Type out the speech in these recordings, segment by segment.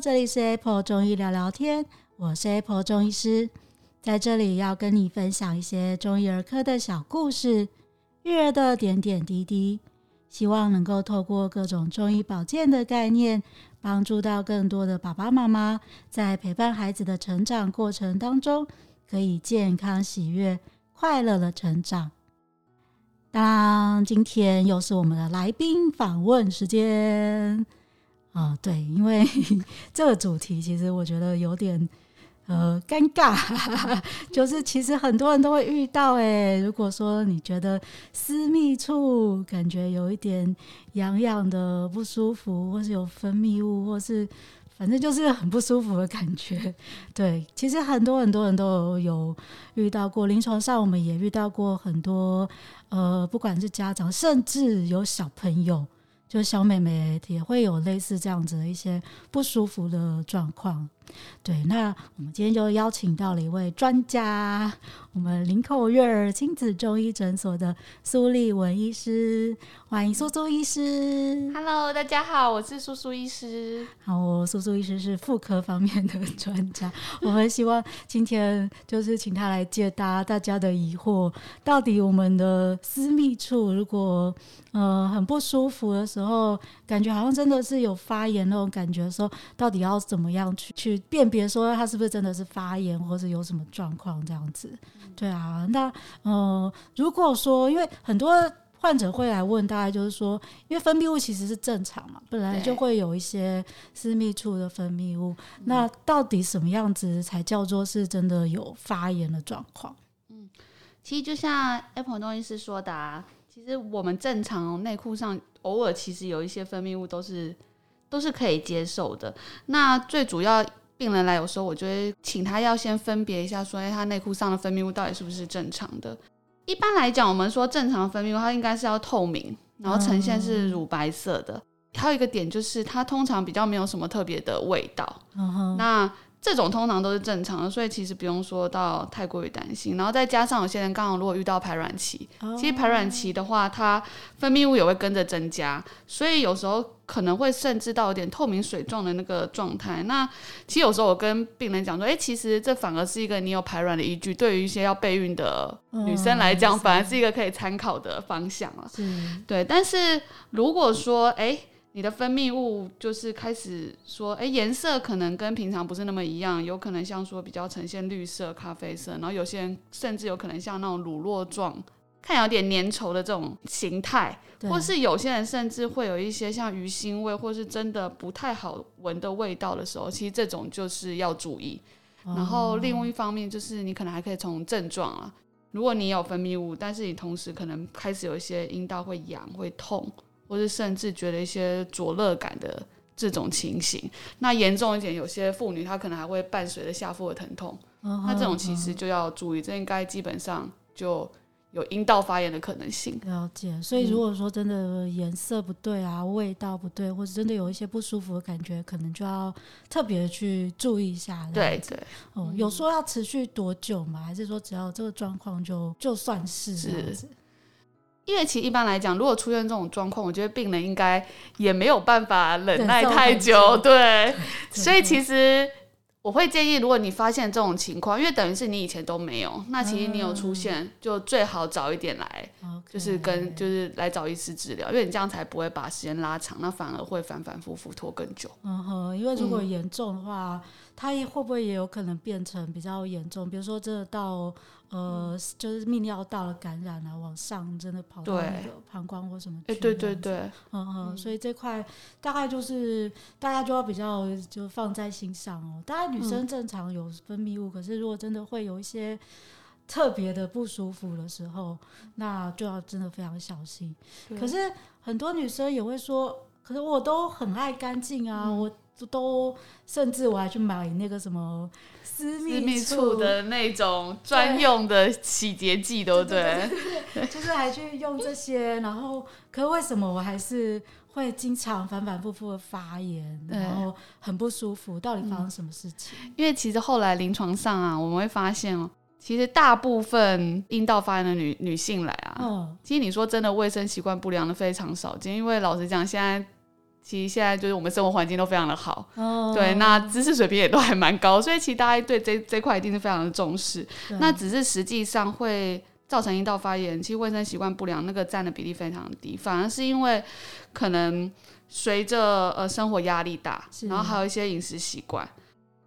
这里是 Apple 中医聊聊天，我是 Apple 中医师，在这里要跟你分享一些中医儿科的小故事，育儿的点点滴滴，希望能够透过各种中医保健的概念，帮助到更多的爸爸妈妈，在陪伴孩子的成长过程当中，可以健康、喜悦、快乐的成长。当今天又是我们的来宾访问时间啊，对，因为 这个主题其实我觉得有点呃尴尬，就是其实很多人都会遇到诶，如果说你觉得私密处感觉有一点痒痒的不舒服，或是有分泌物，或是。反正就是很不舒服的感觉，对，其实很多很多人都有遇到过，临床上我们也遇到过很多，呃，不管是家长，甚至有小朋友。就小妹妹也会有类似这样子的一些不舒服的状况，对。那我们今天就邀请到了一位专家，我们林口月儿亲子中医诊所的苏立文医师，欢迎苏苏医师。Hello，大家好，我是苏苏医师。好，我苏苏医师是妇科方面的专家，我们希望今天就是请他来解答大家的疑惑，到底我们的私密处如果呃很不舒服的时候，感觉好像真的是有发炎那种感觉的时候，到底要怎么样去去辨别说他是不是真的是发炎，或者有什么状况这样子？对啊，那呃，如果说因为很多患者会来问，大概就是说，因为分泌物其实是正常嘛，本来就会有一些私密处的分泌物，那到底什么样子才叫做是真的有发炎的状况？嗯，其实就像 Apple 中医师说的啊。其实我们正常内裤上偶尔其实有一些分泌物都是都是可以接受的。那最主要病人来有时候我就会请他要先分别一下，说哎，他内裤上的分泌物到底是不是正常的？一般来讲，我们说正常分泌物它应该是要透明，然后呈现是乳白色的。还有一个点就是它通常比较没有什么特别的味道。那这种通常都是正常的，所以其实不用说到太过于担心。然后再加上有些人刚好如果遇到排卵期，其实排卵期的话，它分泌物也会跟着增加，所以有时候可能会甚至到有点透明水状的那个状态。那其实有时候我跟病人讲说，哎，其实这反而是一个你有排卵的依据，对于一些要备孕的女生来讲，反而是一个可以参考的方向了。对。但是如果说，哎。你的分泌物就是开始说，哎，颜色可能跟平常不是那么一样，有可能像说比较呈现绿色、咖啡色，然后有些人甚至有可能像那种乳酪状，看有点粘稠的这种形态，或是有些人甚至会有一些像鱼腥味，或是真的不太好闻的味道的时候，其实这种就是要注意。然后另外一方面就是你可能还可以从症状啊，如果你有分泌物，但是你同时可能开始有一些阴道会痒、会痛。或是甚至觉得一些灼热感的这种情形，那严重一点，有些妇女她可能还会伴随着下腹的疼痛，嗯、那这种其实就要注意，这应该基本上就有阴道发炎的可能性。了解，所以如果说真的颜色不对啊，嗯、味道不对，或者真的有一些不舒服的感觉，可能就要特别去注意一下。对对，有说要持续多久吗？还是说只要这个状况就就算是这样子？因为其实一般来讲，如果出现这种状况，我觉得病人应该也没有办法忍耐太久，对。对，所以其实我会建议，如果你发现这种情况，因为等于是你以前都没有，那其实你有出现，嗯、就最好早一点来，就是跟就是来找医师治疗，因为你这样才不会把时间拉长，那反而会反反复复拖更久。嗯哼，因为如果严重的话，嗯、它也会不会也有可能变成比较严重？比如说，真的到。呃，就是泌尿道的感染啊，往上真的跑到那个膀胱或什么？哎，对对对，嗯哼，所以这块大概就是大家就要比较就放在心上哦。大概女生正常有分泌物，嗯、可是如果真的会有一些特别的不舒服的时候，那就要真的非常小心。可是很多女生也会说，可是我都很爱干净啊，嗯、我。都甚至我还去买那个什么私密处，的那种专用的洗洁剂，对不对？就是还去用这些，然后可是为什么我还是会经常反反复复的发炎，然后很不舒服？到底发生什么事情？因为其实后来临床上啊，我们会发现哦，其实大部分阴道发炎的女女性来啊，其实你说真的卫生习惯不良的非常少见，因为老实讲现在。其实现在就是我们生活环境都非常的好，哦、对，那知识水平也都还蛮高，所以其实大家对这这块一定是非常的重视。那只是实际上会造成阴道发炎，其实卫生习惯不良那个占的比例非常低，反而是因为可能随着呃生活压力大，然后还有一些饮食习惯。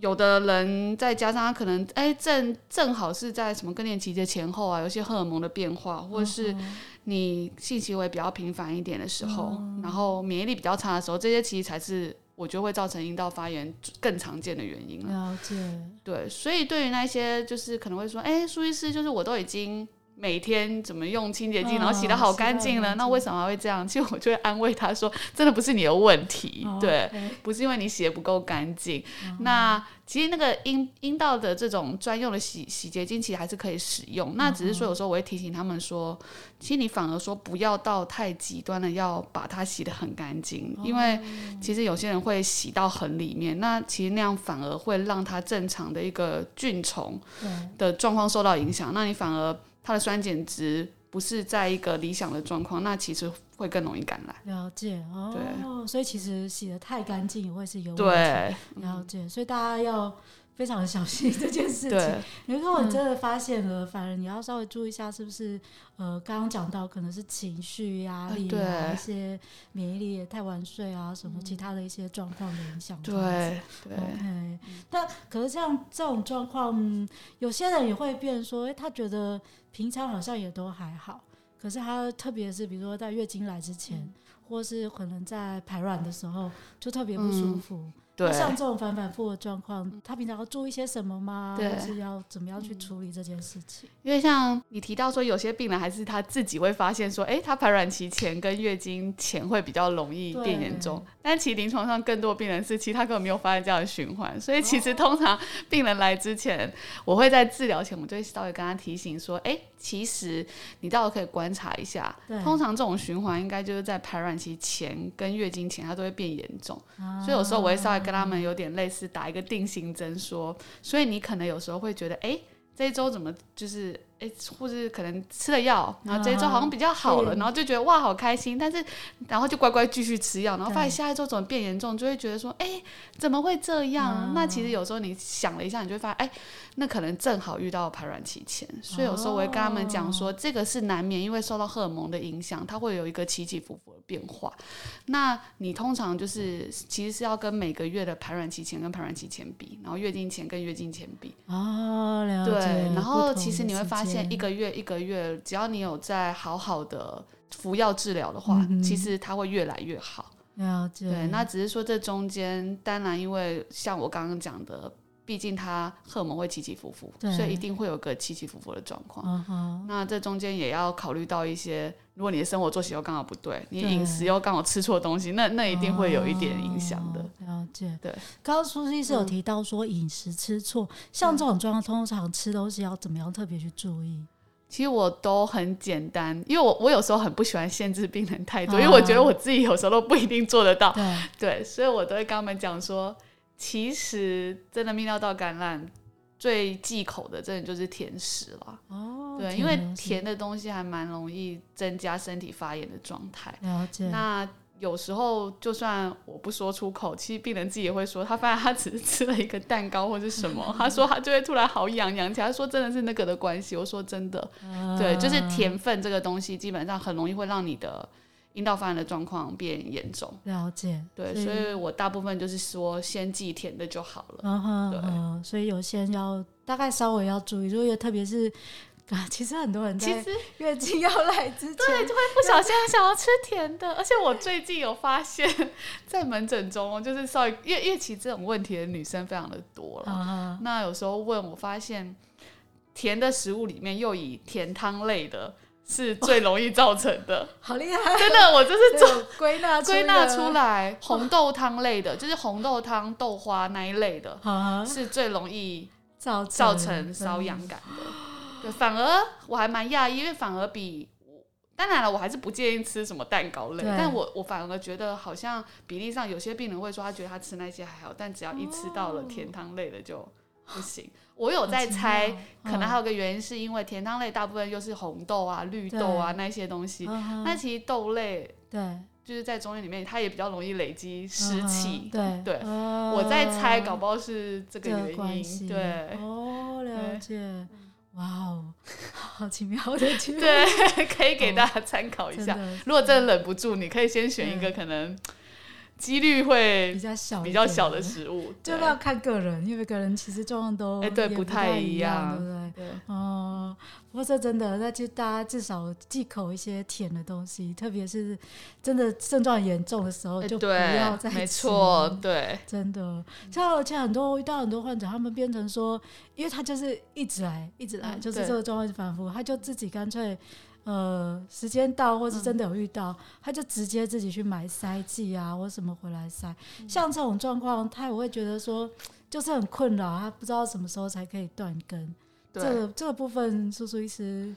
有的人再加上他可能哎、欸、正正好是在什么更年期的前后啊，有些荷尔蒙的变化，或者是你性行为比较频繁一点的时候，嗯、然后免疫力比较差的时候，这些其实才是我觉得会造成阴道发炎更常见的原因了。了解。对，所以对于那些就是可能会说，哎、欸，苏医师就是我都已经。每天怎么用清洁剂，然后洗的好干净了，那为什么还会这样？其实我就会安慰他说，真的不是你的问题，哦、对不是因为你洗的不够干净。嗯、那其实那个阴阴道的这种专用的洗洗洁精，其实还是可以使用。嗯、那只是说有时候我会提醒他们说，其实你反而说不要到太极端的要把它洗的很干净，哦，因为其实有些人会洗到很里面，那其实那样反而会让它正常的一个菌虫的状况受到影响。那你反而它的酸碱值不是在一个理想的状况，那其实会更容易感染。了解哦，对，所以其实洗得太干净也会是有问题。对，了解，所以大家要非常的小心这件事情。对，如果你真的发现了，嗯，反而你要稍微注意一下，是不是呃，刚刚讲到可能是情绪压力啊，一些免疫力也太晚睡啊，什么其他的一些状况的影响。对对。OK，但可是像这种状况，有些人也会变说，哎，他觉得。平常好像也都还好，可是他特别是比如说在月经来之前，嗯、或是可能在排卵的时候，就特别不舒服。嗯对，像这种反反复的状况，他平常要注意些什么吗？对，是要怎么样去处理这件事情？因为像你提到说，有些病人还是他自己会发现说，哎、欸，他排卵期前跟月经前会比较容易变严重。但其实临床上更多病人是，其实他根本没有发现这样的循环。所以其实通常病人来之前，我会在治疗前，我就会稍微跟他提醒说，哎、欸，其实你倒是可以观察一下，通常这种循环应该就是在排卵期前跟月经前，它都会变严重。所以有时候我会稍微跟他们有点类似打一个定型针，说，所以你可能有时候会觉得，哎、这一周怎么就是。哎，或是可能吃了药，然后这一周好像比较好了，啊、然后就觉得哇好开心，但是然后就乖乖继续吃药，然后发现下一周怎么变严重，就会觉得说哎怎么会这样、啊？那其实有时候你想了一下，你就会发现哎，那可能正好遇到排卵期前，所以有时候我会跟他们讲说，这个是难免，因为受到荷尔蒙的影响，它会有一个起起伏伏的变化。那你通常就是其实是要跟每个月的排卵期前跟排卵期前比，然后月经前跟月经前比。哦，了解。对，然后其实你会发现。现一个月一个月，只要你有在好好的服药治疗的话，嗯，其实它会越来越好。了解。对，那只是说这中间，当然因为像我刚刚讲的，毕竟它荷尔蒙会起起伏伏，所以一定会有个起起伏伏的状况。嗯。那这中间也要考虑到一些，如果你的生活作息又刚好不对，你饮食又刚好吃错东西，那那一定会有一点影响的。对。刚刚苏医师有提到说饮食吃错，嗯，像这种状况，通常吃东西要怎么样特别去注意？其实我都很简单，因为我我有时候很不喜欢限制病人太多，因为我觉得我自己有时候都不一定做得到。对，对，所以我都会跟他们讲说，其实真的泌尿道感染最忌口的，真的就是甜食了。哦，对，因为甜的东西还蛮容易增加身体发炎的状态。了解。那有时候就算我不说出口，其实病人自己也会说，他发现他只是吃了一个蛋糕或者什么，他说他就会突然好痒痒起来。他说真的是那个的关系。我说真的，啊，对，就是甜分这个东西，基本上很容易会让你的阴道发炎的状况变严重。了解，对，所以我大部分就是说先忌甜的就好了。啊、对、啊，所以有些人要大概稍微要注意，如果特别是。啊，其实很多人其实 月经要来之前，对，就会不小心想要吃甜的。而且我最近有发现，在门诊中，就是稍微，因为因为其实这种问题的女生非常的多了。Uh. 那有时候问我发现，甜的食物里面又以甜汤类的是最容易造成的。好厉害！真的，我就是做归纳归纳出 来，红豆汤类的，就是红豆汤、豆花那一类的，uh. 是最容易造造成瘙痒感的。对，反而我还蛮讶异，因为反而比当然了，我还是不建议吃什么蛋糕类，但我我反而觉得好像比例上，有些病人会说他觉得他吃那些还好，但只要一吃到了甜汤类的就不行。哦、我有在猜，可能还有个原因是因为甜汤类大部分又是红豆啊、绿豆啊那些东西，那其实豆类对。就是在中医里面，它也比较容易累积湿气。对。对，我在猜，搞不好是这个原因。对，哦，了解。哇哦，好奇妙的经历。对，可以给大家参考一下。如果真的忍不住，你可以先选一个可能。几率会比较小，比较小的食物，就要看个人，因为个人其实状况都哎对不太一样，对不对？对哦，不过这真的，那就大家至少忌口一些甜的东西，特别是真的症状严重的时候，就不要再吃。没错，对，真的。像而且很多遇到很多患者，他们变成说，因为他就是一直来，一直来，就是这个状况反复，他就自己干脆。呃，时间到，或是真的有遇到，嗯、他就直接自己去买塞剂啊，或什么回来塞。嗯、像这种状况，他也会觉得说，就是很困扰，他不知道什么时候才可以断根。对这个这个部分，叔叔医师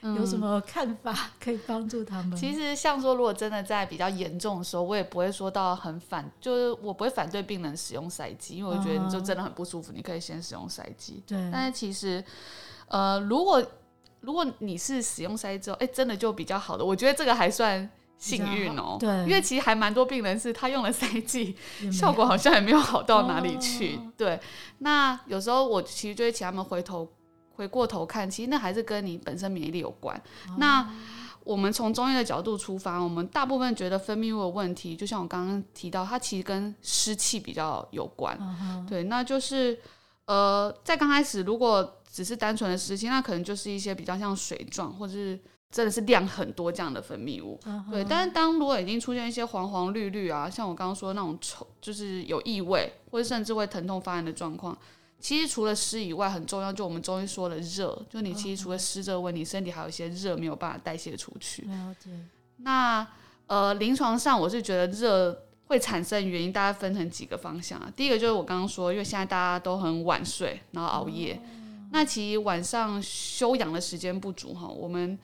有什么看法可以帮助他们？其实，像说，如果真的在比较严重的时候，我也不会说到很反，就是我不会反对病人使用塞剂，因为我觉得你就真的很不舒服，你可以先使用塞剂。对。但是其实，呃，如果如果你是使用塞之后，哎、欸，真的就比较好的，我觉得这个还算幸运哦、喔。对，因为其实还蛮多病人是他用了塞剂，效果好像也没有好到哪里去。哦、对，那有时候我其实就会请他们回头回过头看，其实那还是跟你本身免疫力有关。哦、那我们从中医的角度出发，我们大部分觉得分泌物的问题，就像我刚刚提到，它其实跟湿气比较有关。哦、对，那就是呃，在刚开始如果。只是单纯的湿气，那可能就是一些比较像水状，或者是真的是量很多这样的分泌物。Uh huh. 对，但是当如果已经出现一些黄黄绿绿啊，像我刚刚说的那种臭，就是有异味，或者甚至会疼痛发炎的状况，其实除了湿以外，很重要就我们中医说的热，就你其实除了湿这个问题，身体还有一些热没有办法代谢出去。了解。那呃，临床上我是觉得热会产生原因，大概分成几个方向啊。第一个就是我刚刚说，因为现在大家都很晚睡，然后熬夜。Uh. 那其实晚上休养的时间不足哈，我们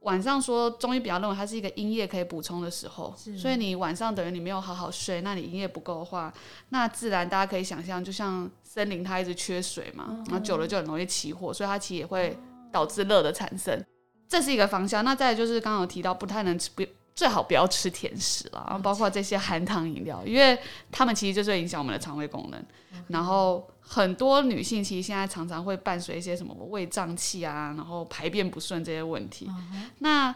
晚上说中医比较认为它是一个阴液可以补充的时候，所以你晚上等于你没有好好睡，那你阴液不够的话，那自然大家可以想象，就像森林它一直缺水嘛，然后久了就很容易起火，所以它其实也会导致热的产生，这是一个方向。那再来就是刚刚有提到不太能吃，不最好不要吃甜食了，然后包括这些含糖饮料，因为它们其实就是影响我们的肠胃功能，然后。很多女性其实现在常常会伴随一些什么胃胀气啊，然后排便不顺这些问题。Uh. 那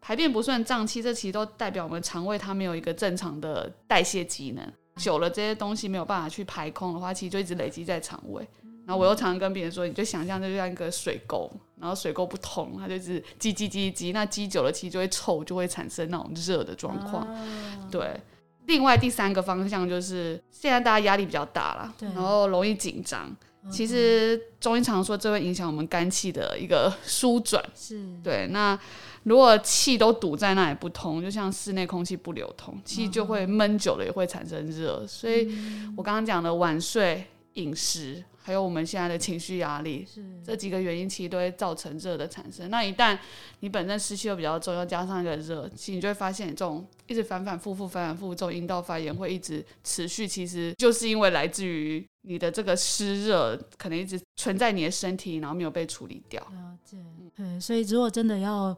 排便不顺、胀气，这其实都代表我们肠胃它没有一个正常的代谢机能。久了这些东西没有办法去排空的话，其实就一直累积在肠胃。然后我又常常跟别人说，你就想象就像一个水沟，然后水沟不通，它就是积积积积，那积久了其实就会臭，就会产生那种热的状况。Uh. 对。另外第三个方向就是现在大家压力比较大了，然后容易紧张。嗯、其实中医常说这会影响我们肝气的一个 舒转，是对。那如果气都堵在那里不通，就像室内空气不流通，气就会闷久了也会产生热。嗯、所以我刚刚讲的晚睡、饮食。还有我们现在的情绪压力，是这几个原因其实都会造成热的产生。那一旦你本身湿气又比较重，又加上一个热，其实你就会发现，这种一直反反复复、反反复复这种阴道发炎会一直持续。其实就是因为来自于你的这个湿热可能一直存在你的身体，然后没有被处理掉。了解，嗯，所以如果真的要。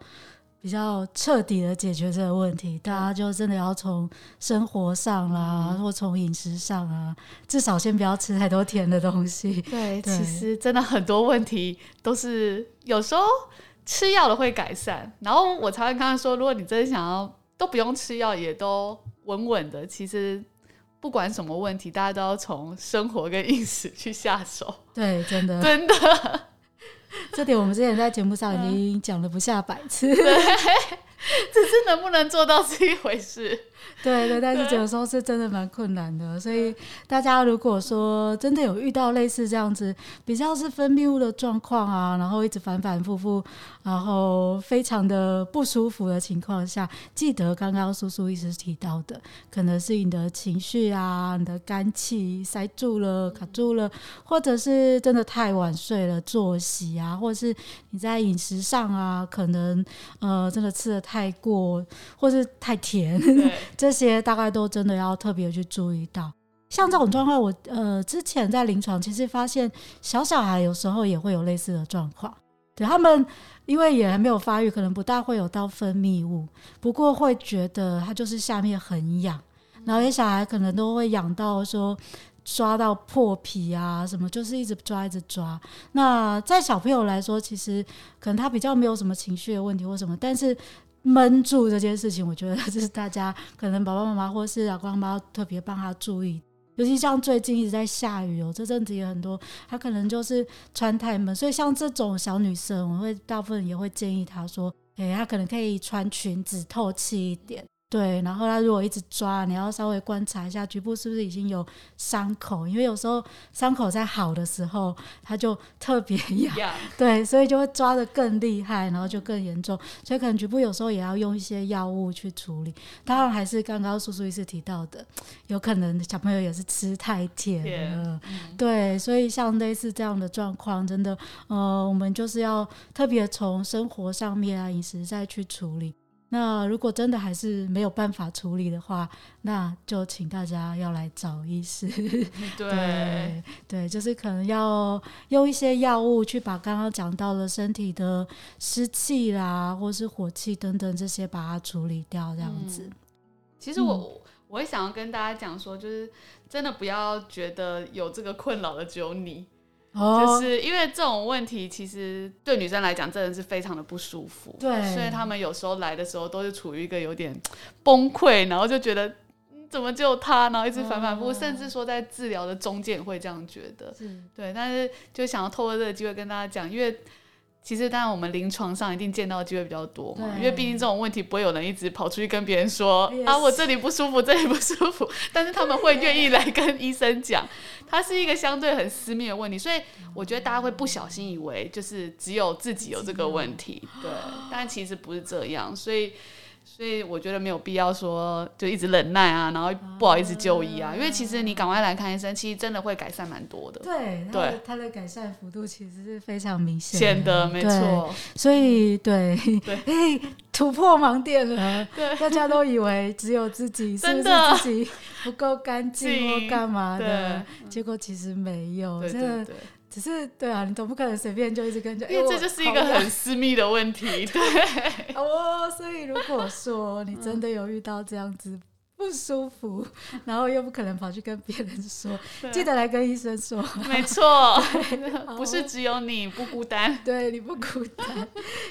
比较彻底的解决这个问题，大家就真的要从生活上啦，嗯、或从饮食上啊，至少先不要吃太多甜的东西。对，对其实真的很多问题都是有时候吃药了会改善。然后我常常刚刚说，如果你真的想要都不用吃药，也都稳稳的，其实不管什么问题，大家都要从生活跟饮食去下手。对，真的，真的。这点我们之前在节目上已经讲了不下百次，只是能不能做到是一回事。对对，但是有时候是真的蛮困难的，所以大家如果说真的有遇到类似这样子比较是分泌物的状况啊，然后一直反反复复，然后非常的不舒服的情况下，记得刚刚叔叔一直提到的，可能是你的情绪啊，你的肝气塞住了、卡住了，或者是真的太晚睡了，作息啊，或者是你在饮食上啊，可能呃真的吃的太过，或是太甜。这些大概都真的要特别去注意到，像这种状况，我呃之前在临床其实发现小小孩有时候也会有类似的状况，对他们，因为也还没有发育，可能不大会有到分泌物，不过会觉得他就是下面很痒，然后有些小孩可能都会痒到说抓到破皮啊什么，就是一直抓一直抓。那在小朋友来说，其实可能他比较没有什么情绪的问题或什么，但是闷住这件事情，我觉得这是大家可能爸爸妈妈或是老公妈妈特别帮他注意。尤其像最近一直在下雨哦，这阵子也很多，他可能就是穿太闷，所以像这种小女生，我会大部分也会建议她说，哎，她可能可以穿裙子，透气一点。对，然后他如果一直抓，你要稍微观察一下局部是不是已经有伤口，因为有时候伤口在好的时候，它就特别痒.对，所以就会抓的更厉害，然后就更严重，所以可能局部有时候也要用一些药物去处理。当然还是刚刚叔叔医师提到的，有可能小朋友也是吃太甜了.对，所以像类似这样的状况，真的，呃，我们就是要特别从生活上面啊，饮食再去处理。那如果真的还是没有办法处理的话，那就请大家要来找医师。对对，对，就是可能要用一些药物去把刚刚讲到的身体的湿气啦，或是火气等等这些把它处理掉，这样子。嗯、其实我、嗯、我也想要跟大家讲说，就是真的不要觉得有这个困扰的只有你。就是因为这种问题，其实对女生来讲真的是非常的不舒服。对，所以他们有时候来的时候都是处于一个有点崩溃，然后就觉得怎么就他，然后一直反反复复，甚至说在治疗的中间会这样觉得。是对，但是就想要透过这个机会跟大家讲，因为。其实当然，我们临床上一定见到的机会比较多嘛，因为毕竟这种问题不会有人一直跑出去跟别人说啊，我这里不舒服，这里不舒服。但是他们会愿意来跟医生讲，它是一个相对很私密的问题，所以我觉得大家会不小心以为就是只有自己有这个问题，对，但其实不是这样，所以。所以我觉得没有必要说就一直忍耐啊，然后不好意思就医啊，因为其实你赶快来看医生，其实真的会改善蛮多的。对对，它的改善幅度其实是非常明显显的，没错。所以对对，突破盲点了。对，大家都以为只有自己是不是自己不够干净或干嘛的，结果其实没有。对对对。只是对啊，你总不可能随便就一直跟着，因为这就是一个很私密的问题。对哦，所以如果说你真的有遇到这样子。不舒服，然后又不可能跑去跟别人说，记得来跟医生说。没错，不是只有你不孤单，对，你不孤单。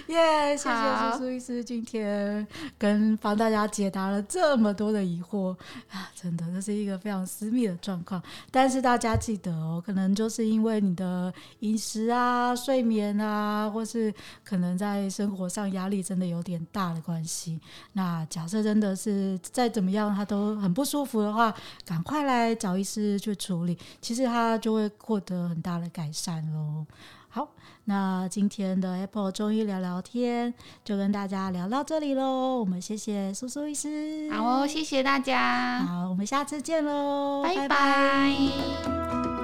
耶，yeah, 谢谢苏苏医师今天跟帮大家解答了这么多的疑惑啊，真的这是一个非常私密的状况。但是大家记得哦，可能就是因为你的饮食啊、睡眠啊，或是可能在生活上压力真的有点大的关系。那假设真的是再怎么样。他都很不舒服的话，赶快来找医师去处理，其实他就会获得很大的改善喽。好，那今天的 Apple 中医聊聊天就跟大家聊到这里喽。我们谢谢苏苏医师，好哦，谢谢大家，好，我们下次见喽，拜拜。拜拜。